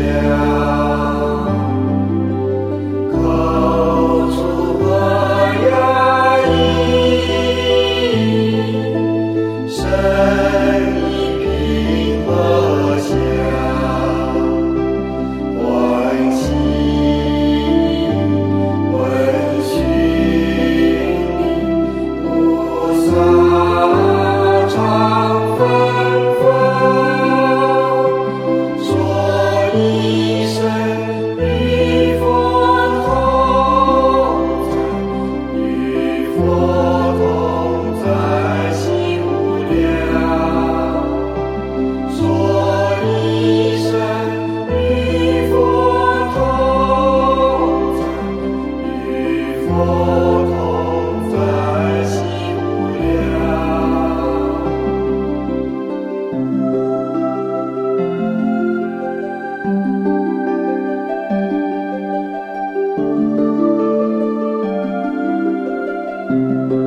Yeah. Música